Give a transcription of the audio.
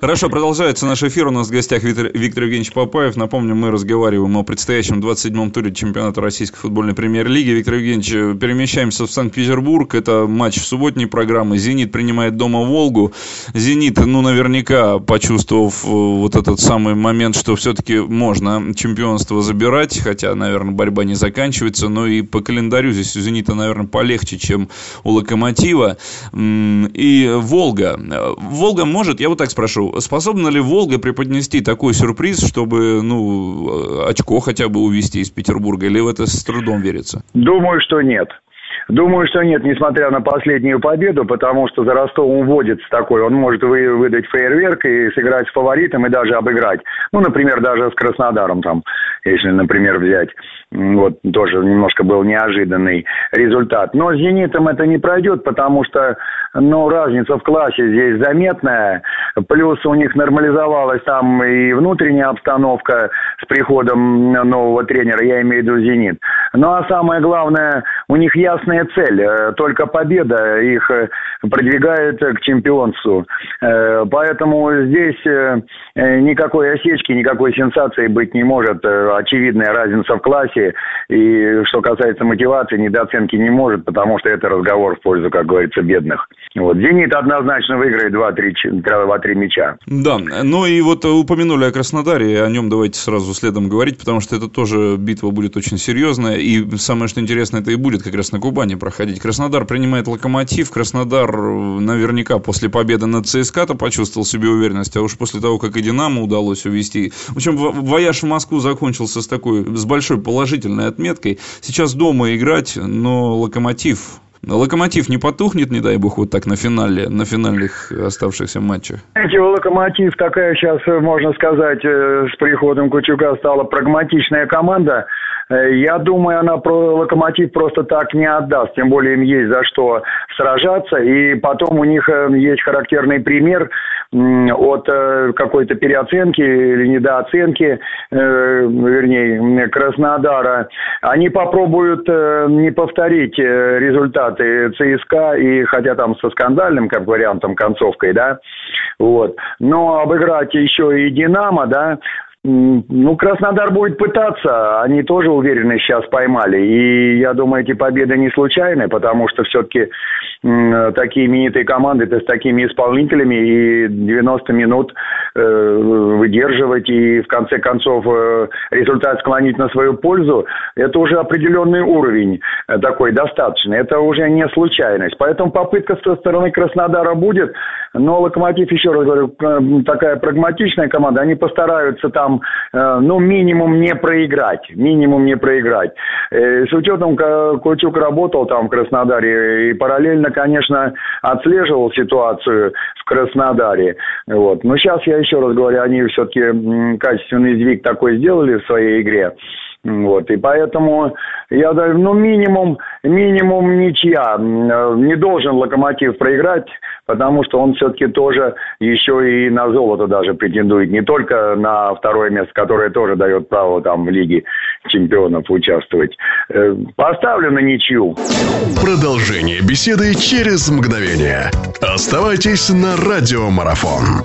Хорошо, продолжается наш эфир. У нас в гостях Виктор, Виктор Евгеньевич Папаев. Напомню, мы разговариваем о предстоящем 27-м туре чемпионата Российской футбольной премьер-лиги. Виктор Евгеньевич, перемещаемся в Санкт-Петербург. Это матч в субботней программы. «Зенит» принимает дома «Волгу». «Зенит», ну, наверняка, почувствовав э, вот этот самый момент, что все-таки можно чемпионство забирать, хотя, наверное, борьба не заканчивается, но и по календарю здесь у «Зенита», наверное, полегче, чем у «Локомотива». И «Волга». «Волга» может, я вот так спрошу, способна ли Волга преподнести такой сюрприз, чтобы, ну, очко хотя бы увезти из Петербурга, или в это с трудом верится? Думаю, что нет. Думаю, что нет, несмотря на последнюю победу, потому что за Ростовом вводится такой, он может вы, выдать фейерверк и сыграть с фаворитом и даже обыграть. Ну, например, даже с Краснодаром там, если, например, взять. Вот тоже немножко был неожиданный результат. Но с «Зенитом» это не пройдет, потому что, ну, разница в классе здесь заметная. Плюс у них нормализовалась там и внутренняя обстановка с приходом нового тренера, я имею в виду «Зенит». Ну, а самое главное, у них ясная цель. Э, только победа их э, продвигает к чемпионству. Э, поэтому здесь никакой осечки, никакой сенсации быть не может. Очевидная разница в классе. И что касается мотивации, недооценки не может, потому что это разговор в пользу, как говорится, бедных. Вот. «Зенит» однозначно выиграет 2-3 мяча. Да, ну и вот упомянули о Краснодаре, о нем давайте сразу следом говорить, потому что это тоже битва будет очень серьезная. И самое, что интересно, это и будет как раз на Кубани проходить. Краснодар принимает локомотив. Краснодар наверняка после победы над ЦСКА-то почувствовал себе уверенность. А уж после того, как и Динамо удалось увести. В общем, вояж в Москву закончился с такой, с большой положительной отметкой. Сейчас дома играть, но локомотив Локомотив не потухнет, не дай бог, вот так на финале, на финальных оставшихся матчах? Знаете, Локомотив такая сейчас, можно сказать, э, с приходом Кучука стала прагматичная команда. Э, я думаю, она про локомотив просто так не отдаст. Тем более им есть за что сражаться. И потом у них э, есть характерный пример от э, какой-то переоценки или недооценки, вернее, Краснодара. Они попробуют не повторить результаты ЦСКА, и хотя там со скандальным, как вариантом, концовкой, да, вот. Но обыграть еще и «Динамо», да, ну, Краснодар будет пытаться. Они тоже уверены сейчас поймали. И я думаю, эти победы не случайны, потому что все-таки такие именитые команды это с такими исполнителями и 90 минут э, выдерживать и в конце концов э, результат склонить на свою пользу, это уже определенный уровень э, такой достаточный. Это уже не случайность. Поэтому попытка со стороны Краснодара будет, но Локомотив, еще раз говорю, такая прагматичная команда, они постараются там там, э, ну, минимум не проиграть, минимум не проиграть. Э, с учетом, Кучук работал там в Краснодаре и параллельно, конечно, отслеживал ситуацию в Краснодаре. Вот. Но сейчас, я еще раз говорю, они все-таки качественный сдвиг такой сделали в своей игре. Вот, и поэтому я даже, ну, минимум, минимум ничья. Не должен Локомотив проиграть, потому что он все-таки тоже еще и на золото даже претендует. Не только на второе место, которое тоже дает право там в Лиге чемпионов участвовать. Э, поставлю на ничью. Продолжение беседы через мгновение. Оставайтесь на радиомарафон.